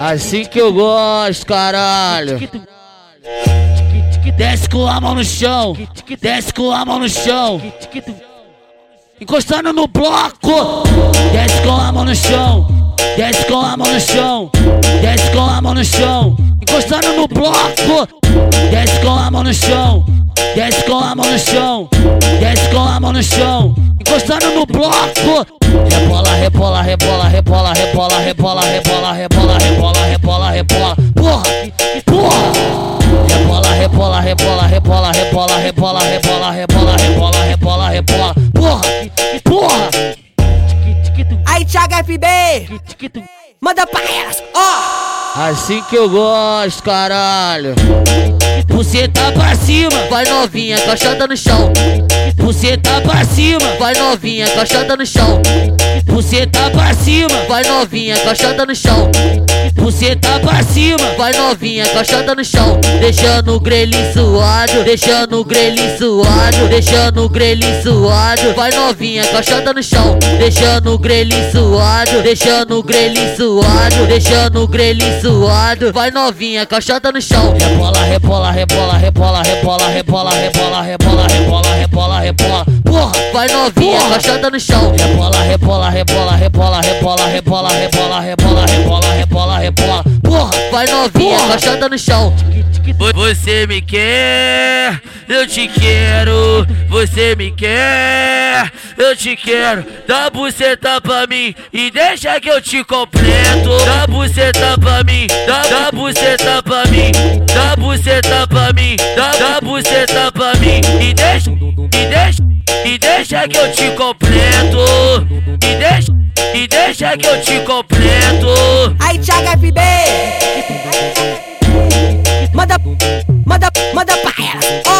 Assim que eu gosto, caralho. Desce com a mão no chão, desce com a mão no chão. Encostando no bloco, desce com a mão no chão, desce com a mão no chão, desce com a mão no chão. Encostando no bloco, desce com a mão no chão, desce com a mão no chão, desce com a mão no chão. Encostando no bloco, rebola, rebola, rebola, rebola, rebola, rebola, rebola, rebola, rebola, rebola, rebola. Porra, porra. Rebola, rebola, rebola, rebola, rebola, rebola, rebola, rebola, rebola, rebola, rebola. Porra, porra. Aí, Thiago FB, manda pra elas, ó. Assim que eu gosto, caralho. Buceta pra cima, vai novinha, caixada no chão você tá pra cima. Vai novinha, caixada no chão. Você tá pra cima. Vai novinha, caixada no chão. Você tá pra cima. Vai novinha, caixada no chão. Deixando o grelho suado, deixando o grelho suado, deixando o grelho suado. Vai novinha, caixada no chão. Deixando o grelho suado, deixando o grelho suado, deixando o grelho suado. Vai novinha, caixada no chão. Rebola, rebola, rebola, rebola, rebola, rebola, rebola, rebola vai novinha, caixada no chão. Rebola, rebola, rebola, rebola, rebola, rebola, rebola, rebola, rebola, rebola, rebola. Porra, vai novinha, caixada no chão. Você me quer, eu te quero. Você me quer, eu te quero. Dá buceta pra mim e deixa que eu te completo. Dá buceta pra mim, dá, dá buceta pra mim, dá buceta pra mim, dá, dá buceta pra mim deixa, e deixa, e deixa que eu te completo. E deixa, e deixa que eu te completo. Aí, Thiago FB, manda, manda, manda pra elas, ó.